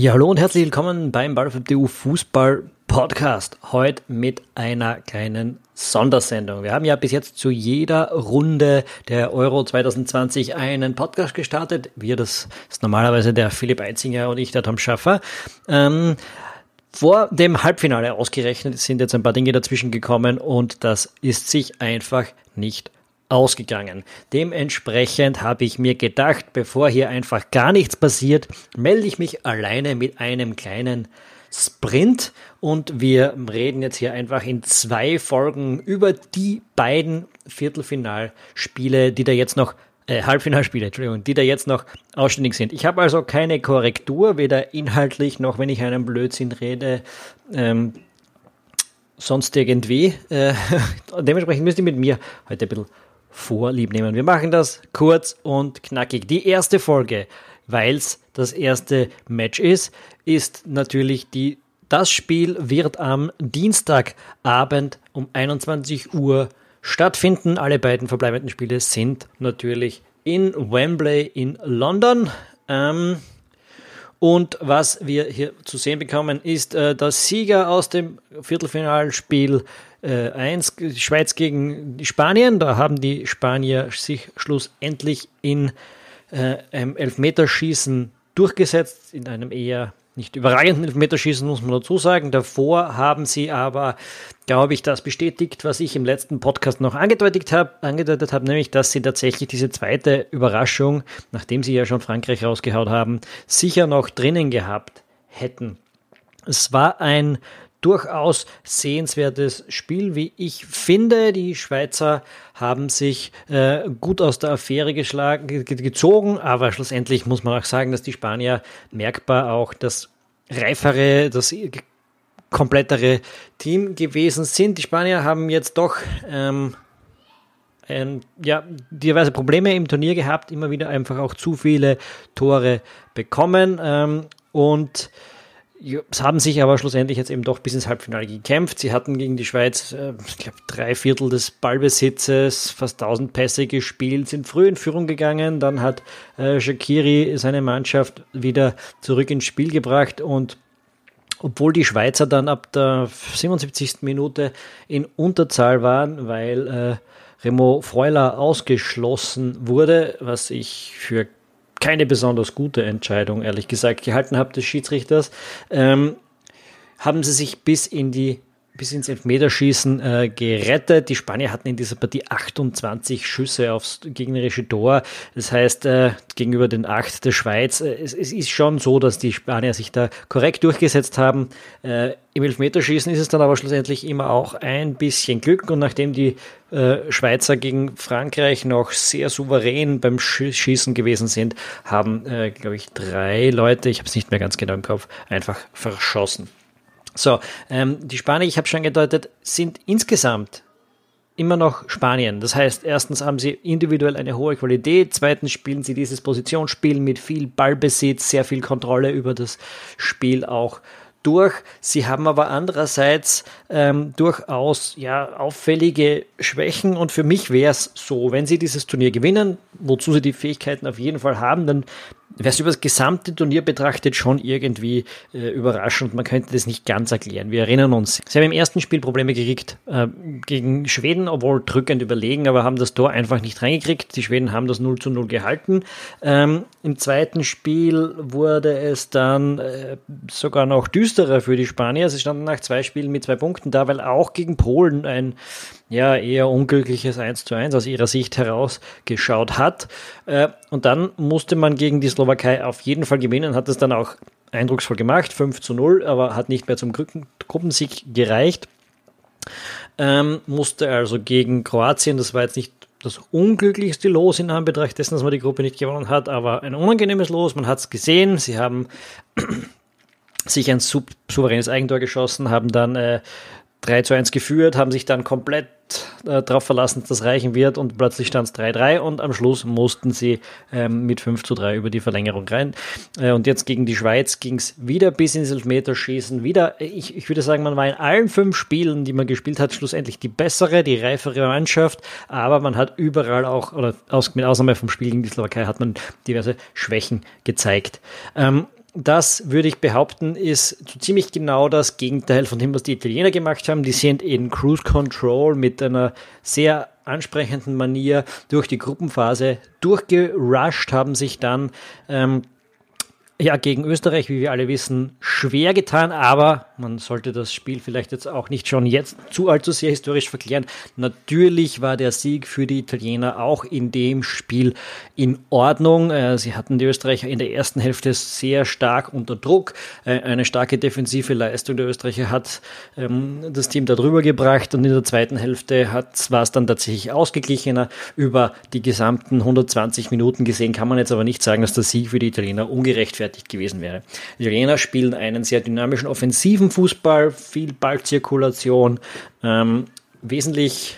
Ja, hallo und herzlich willkommen beim BallFabDU Fußball Podcast. Heute mit einer kleinen Sondersendung. Wir haben ja bis jetzt zu jeder Runde der Euro 2020 einen Podcast gestartet. Wir, das ist normalerweise der Philipp Eitzinger und ich, der Tom Schaffer. Ähm, vor dem Halbfinale ausgerechnet sind jetzt ein paar Dinge dazwischen gekommen und das ist sich einfach nicht ausgegangen. Dementsprechend habe ich mir gedacht, bevor hier einfach gar nichts passiert, melde ich mich alleine mit einem kleinen Sprint und wir reden jetzt hier einfach in zwei Folgen über die beiden Viertelfinalspiele, die da jetzt noch äh, Halbfinalspiele, Entschuldigung, die da jetzt noch ausständig sind. Ich habe also keine Korrektur, weder inhaltlich noch wenn ich einen Blödsinn rede. Ähm, sonst irgendwie. Äh, dementsprechend müsst ihr mit mir heute ein bisschen Vorlieb nehmen. Wir machen das kurz und knackig. Die erste Folge, weil es das erste Match ist, ist natürlich die. Das Spiel wird am Dienstagabend um 21 Uhr stattfinden. Alle beiden verbleibenden Spiele sind natürlich in Wembley in London. Ähm, und was wir hier zu sehen bekommen, ist äh, das Sieger aus dem Viertelfinalspiel äh, 1, Schweiz gegen Spanien. Da haben die Spanier sich schlussendlich in äh, einem Elfmeterschießen durchgesetzt, in einem eher nicht überragenden Elfmeterschießen, muss man dazu sagen. Davor haben sie aber, glaube ich, das bestätigt, was ich im letzten Podcast noch angedeutet habe, angedeutet habe, nämlich, dass sie tatsächlich diese zweite Überraschung, nachdem sie ja schon Frankreich rausgehaut haben, sicher noch drinnen gehabt hätten. Es war ein durchaus sehenswertes Spiel, wie ich finde. Die Schweizer haben sich äh, gut aus der Affäre geschlagen, gezogen, aber schlussendlich muss man auch sagen, dass die Spanier merkbar auch das reifere, das komplettere Team gewesen sind. Die Spanier haben jetzt doch ähm, ein, ja, diverse Probleme im Turnier gehabt, immer wieder einfach auch zu viele Tore bekommen ähm, und es haben sich aber schlussendlich jetzt eben doch bis ins Halbfinale gekämpft. Sie hatten gegen die Schweiz, äh, ich glaube, drei Viertel des Ballbesitzes, fast 1000 Pässe gespielt, sind früh in Führung gegangen. Dann hat äh, Shakiri seine Mannschaft wieder zurück ins Spiel gebracht und obwohl die Schweizer dann ab der 77. Minute in Unterzahl waren, weil äh, Remo Freuler ausgeschlossen wurde, was ich für keine besonders gute Entscheidung, ehrlich gesagt, gehalten habe des Schiedsrichters, ähm, haben sie sich bis in die bis ins Elfmeterschießen äh, gerettet. Die Spanier hatten in dieser Partie 28 Schüsse aufs gegnerische Tor. Das heißt, äh, gegenüber den 8 der Schweiz, äh, es, es, ist schon so, dass die Spanier sich da korrekt durchgesetzt haben. Äh, Im Elfmeterschießen ist es dann aber schlussendlich immer auch ein bisschen Glück. Und nachdem die äh, Schweizer gegen Frankreich noch sehr souverän beim Schießen gewesen sind, haben, äh, glaube ich, drei Leute, ich habe es nicht mehr ganz genau im Kopf, einfach verschossen. So, ähm, die Spanier, ich habe schon gedeutet, sind insgesamt immer noch Spanien. Das heißt, erstens haben sie individuell eine hohe Qualität, zweitens spielen sie dieses Positionsspiel mit viel Ballbesitz, sehr viel Kontrolle über das Spiel auch durch. Sie haben aber andererseits ähm, durchaus ja, auffällige Schwächen und für mich wäre es so, wenn sie dieses Turnier gewinnen, wozu sie die Fähigkeiten auf jeden Fall haben, dann wäre es über das gesamte Turnier betrachtet schon irgendwie äh, überraschend. Man könnte das nicht ganz erklären. Wir erinnern uns, sie haben im ersten Spiel Probleme gekriegt äh, gegen Schweden, obwohl drückend überlegen, aber haben das Tor einfach nicht reingekriegt. Die Schweden haben das 0 zu 0 gehalten. Ähm, Im zweiten Spiel wurde es dann äh, sogar noch düsterer für die Spanier. Sie standen nach zwei Spielen mit zwei Punkten da, weil auch gegen Polen ein ja eher unglückliches 1 zu 1 aus ihrer Sicht herausgeschaut hat. Äh, und dann musste man gegen die Slowakei auf jeden Fall gewinnen, hat es dann auch eindrucksvoll gemacht, 5 zu 0, aber hat nicht mehr zum Gruppensieg gereicht. Ähm, musste also gegen Kroatien, das war jetzt nicht das unglücklichste Los in Anbetracht dessen, dass man die Gruppe nicht gewonnen hat, aber ein unangenehmes Los. Man hat es gesehen. Sie haben sich ein souveränes Eigentor geschossen, haben dann äh, 3 zu 1 geführt, haben sich dann komplett äh, darauf verlassen, dass das reichen wird und plötzlich stand es 3-3 und am Schluss mussten sie ähm, mit 5 zu 3 über die Verlängerung rein. Äh, und jetzt gegen die Schweiz ging es wieder bis ins Elfmeterschießen. Wieder, ich, ich würde sagen, man war in allen fünf Spielen, die man gespielt hat, schlussendlich die bessere, die reifere Mannschaft, aber man hat überall auch, oder aus, mit Ausnahme vom Spiel gegen die Slowakei, hat man diverse Schwächen gezeigt. Ähm, das würde ich behaupten, ist so ziemlich genau das Gegenteil von dem, was die Italiener gemacht haben. Die sind in Cruise Control mit einer sehr ansprechenden Manier durch die Gruppenphase durchgerusht, haben sich dann ähm, ja, gegen Österreich, wie wir alle wissen, schwer getan, aber man sollte das Spiel vielleicht jetzt auch nicht schon jetzt zu allzu sehr historisch verklären. Natürlich war der Sieg für die Italiener auch in dem Spiel in Ordnung. Äh, sie hatten die Österreicher in der ersten Hälfte sehr stark unter Druck. Äh, eine starke defensive Leistung der Österreicher hat ähm, das Team darüber gebracht und in der zweiten Hälfte war es dann tatsächlich ausgeglichener. Über die gesamten 120 Minuten gesehen kann man jetzt aber nicht sagen, dass der Sieg für die Italiener ungerechtfertigt gewesen wäre. Die Italiener spielen einen sehr dynamischen offensiven Fußball, viel Ballzirkulation, ähm, wesentlich,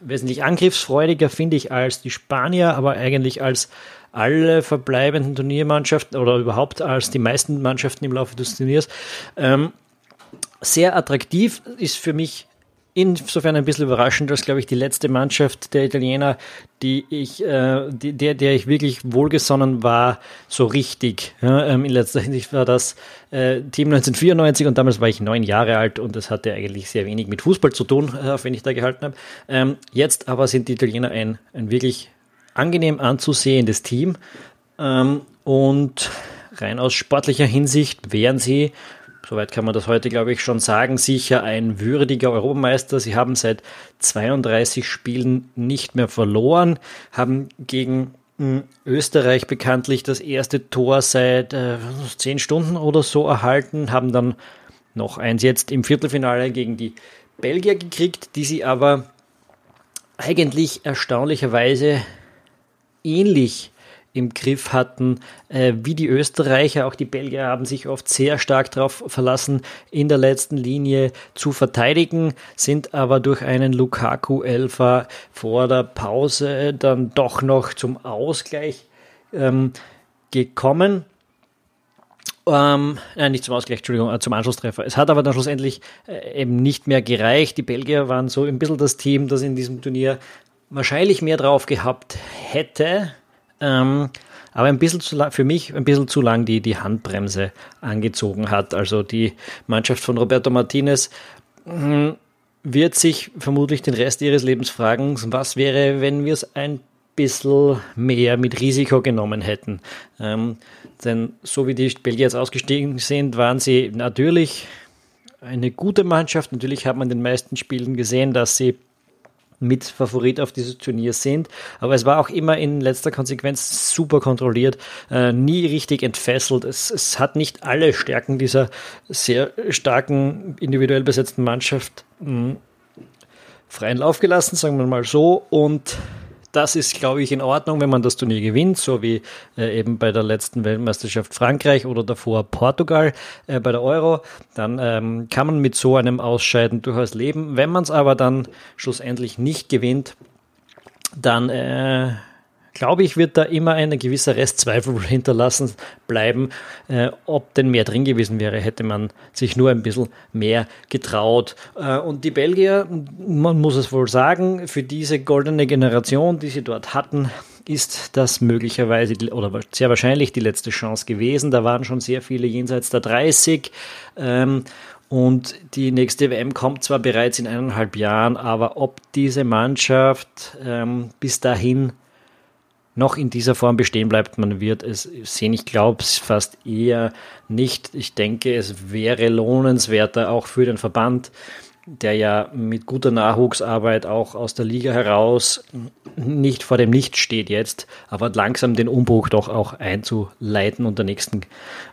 wesentlich angriffsfreudiger finde ich als die Spanier, aber eigentlich als alle verbleibenden Turniermannschaften oder überhaupt als die meisten Mannschaften im Laufe des Turniers. Ähm, sehr attraktiv ist für mich insofern ein bisschen überraschend, dass, glaube ich, die letzte Mannschaft der Italiener, die ich, äh, die, der, der ich wirklich wohlgesonnen war, so richtig. Ja, ähm, in letzter Hinsicht war das äh, Team 1994 und damals war ich neun Jahre alt und das hatte eigentlich sehr wenig mit Fußball zu tun, äh, auf wenn ich da gehalten habe. Ähm, jetzt aber sind die Italiener ein, ein wirklich angenehm anzusehendes Team ähm, und rein aus sportlicher Hinsicht wären sie soweit kann man das heute, glaube ich, schon sagen, sicher ein würdiger Europameister. Sie haben seit 32 Spielen nicht mehr verloren, haben gegen hm, Österreich bekanntlich das erste Tor seit äh, 10 Stunden oder so erhalten, haben dann noch eins jetzt im Viertelfinale gegen die Belgier gekriegt, die sie aber eigentlich erstaunlicherweise ähnlich im Griff hatten, äh, wie die Österreicher. Auch die Belgier haben sich oft sehr stark darauf verlassen, in der letzten Linie zu verteidigen, sind aber durch einen Lukaku-Elfer vor der Pause dann doch noch zum Ausgleich ähm, gekommen. Ähm, nein, nicht zum Ausgleich, Entschuldigung, äh, zum Anschlusstreffer. Es hat aber dann schlussendlich äh, eben nicht mehr gereicht. Die Belgier waren so ein bisschen das Team, das in diesem Turnier wahrscheinlich mehr drauf gehabt hätte. Ähm, aber ein bisschen zu lang, für mich ein bisschen zu lang die, die Handbremse angezogen hat. Also die Mannschaft von Roberto Martinez hm, wird sich vermutlich den Rest ihres Lebens fragen, was wäre, wenn wir es ein bisschen mehr mit Risiko genommen hätten. Ähm, denn so wie die Belgier jetzt ausgestiegen sind, waren sie natürlich eine gute Mannschaft. Natürlich hat man in den meisten Spielen gesehen, dass sie mit Favorit auf dieses Turnier sind. Aber es war auch immer in letzter Konsequenz super kontrolliert, äh, nie richtig entfesselt. Es, es hat nicht alle Stärken dieser sehr starken, individuell besetzten Mannschaft mh, hm, freien Lauf gelassen, sagen wir mal so. Und das ist, glaube ich, in Ordnung, wenn man das Turnier gewinnt, so wie äh, eben bei der letzten Weltmeisterschaft Frankreich oder davor Portugal äh, bei der Euro. Dann ähm, kann man mit so einem Ausscheiden durchaus leben. Wenn man es aber dann schlussendlich nicht gewinnt, dann äh, glaube ich, wird da immer ein gewisser Restzweifel hinterlassen bleiben, äh, ob denn mehr drin gewesen wäre, hätte man sich nur ein bisschen mehr getraut. Äh, und die Belgier, man muss es wohl sagen, für diese goldene Generation, die sie dort hatten, ist das möglicherweise oder sehr wahrscheinlich die letzte Chance gewesen. Da waren schon sehr viele jenseits der 30. Ähm, und die nächste WM kommt zwar bereits in eineinhalb Jahren, aber ob diese Mannschaft ähm, bis dahin noch in dieser Form bestehen bleibt. Man wird es sehen. Ich glaube es fast eher nicht. Ich denke, es wäre lohnenswerter auch für den Verband, der ja mit guter Nachwuchsarbeit auch aus der Liga heraus nicht vor dem Nichts steht jetzt, aber langsam den Umbruch doch auch einzuleiten und der nächsten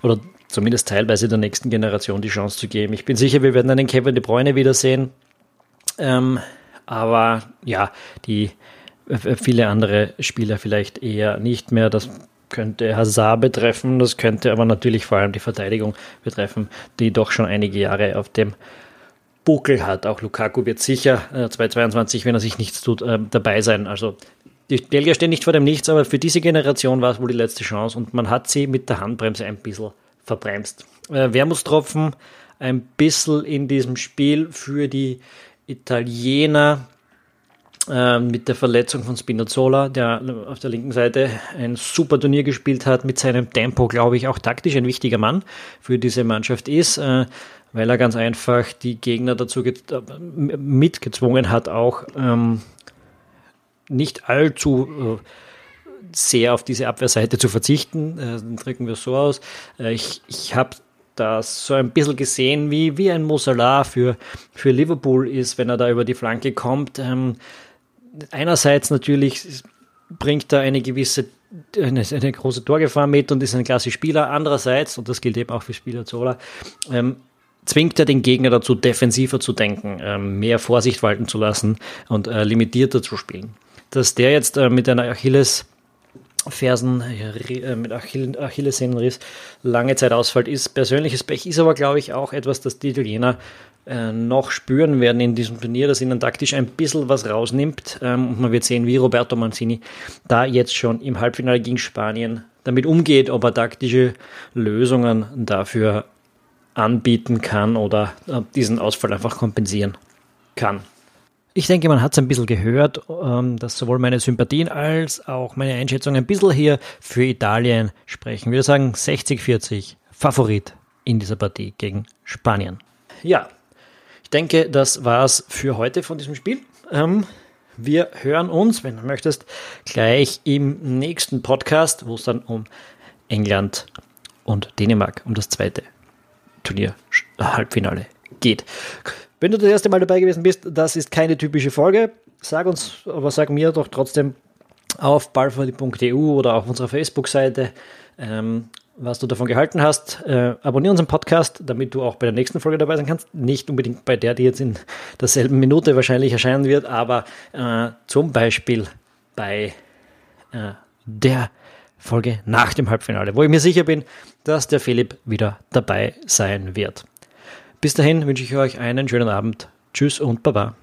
oder zumindest teilweise der nächsten Generation die Chance zu geben. Ich bin sicher, wir werden einen Kevin de Bruyne wiedersehen. Ähm, aber ja, die viele andere Spieler vielleicht eher nicht mehr. Das könnte Hazard betreffen, das könnte aber natürlich vor allem die Verteidigung betreffen, die doch schon einige Jahre auf dem Buckel hat. Auch Lukaku wird sicher äh, 2022, wenn er sich nichts tut, äh, dabei sein. Also die Belgier stehen nicht vor dem Nichts, aber für diese Generation war es wohl die letzte Chance und man hat sie mit der Handbremse ein bisschen verbremst. Äh, Wermutstropfen ein bisschen in diesem Spiel für die Italiener äh, mit der Verletzung von Spinazzola, der auf der linken Seite ein super Turnier gespielt hat, mit seinem Tempo, glaube ich, auch taktisch ein wichtiger Mann für diese Mannschaft ist, äh, weil er ganz einfach die Gegner dazu mitgezwungen hat, auch ähm, nicht allzu äh, sehr auf diese Abwehrseite zu verzichten. Äh, drücken wir so aus. Äh, ich ich habe das so ein bisschen gesehen, wie, wie ein Mosala für, für Liverpool ist, wenn er da über die Flanke kommt. Ähm, einerseits natürlich bringt er eine gewisse eine, eine, große Torgefahr mit und ist ein klasse Spieler. Andererseits, und das gilt eben auch für Spieler Zola, ähm, zwingt er den Gegner dazu, defensiver zu denken, ähm, mehr Vorsicht walten zu lassen und äh, limitierter zu spielen. Dass der jetzt äh, mit einer Achilles Fersen äh, mit Achill Achillessehnenriss lange Zeit ausfällt, ist persönliches Pech, ist aber, glaube ich, auch etwas, das die Italiener äh, noch spüren werden in diesem Turnier, dass ihnen taktisch ein bisschen was rausnimmt. Ähm, und man wird sehen, wie Roberto Mancini da jetzt schon im Halbfinale gegen Spanien damit umgeht, ob er taktische Lösungen dafür anbieten kann oder äh, diesen Ausfall einfach kompensieren kann. Ich denke, man hat es ein bisschen gehört, ähm, dass sowohl meine Sympathien als auch meine Einschätzung ein bisschen hier für Italien sprechen. Ich würde sagen 60-40 Favorit in dieser Partie gegen Spanien. Ja, denke, das war's für heute von diesem Spiel. Ähm, wir hören uns, wenn du möchtest, gleich im nächsten Podcast, wo es dann um England und Dänemark, um das zweite Turnier Halbfinale geht. Wenn du das erste Mal dabei gewesen bist, das ist keine typische Folge. Sag uns, aber sag mir doch trotzdem auf ballverli.eu oder auf unserer Facebook-Seite, ähm, was du davon gehalten hast. Äh, abonniere unseren Podcast, damit du auch bei der nächsten Folge dabei sein kannst. Nicht unbedingt bei der, die jetzt in derselben Minute wahrscheinlich erscheinen wird, aber äh, zum Beispiel bei äh, der Folge nach dem Halbfinale, wo ich mir sicher bin, dass der Philipp wieder dabei sein wird. Bis dahin wünsche ich euch einen schönen Abend. Tschüss und Baba.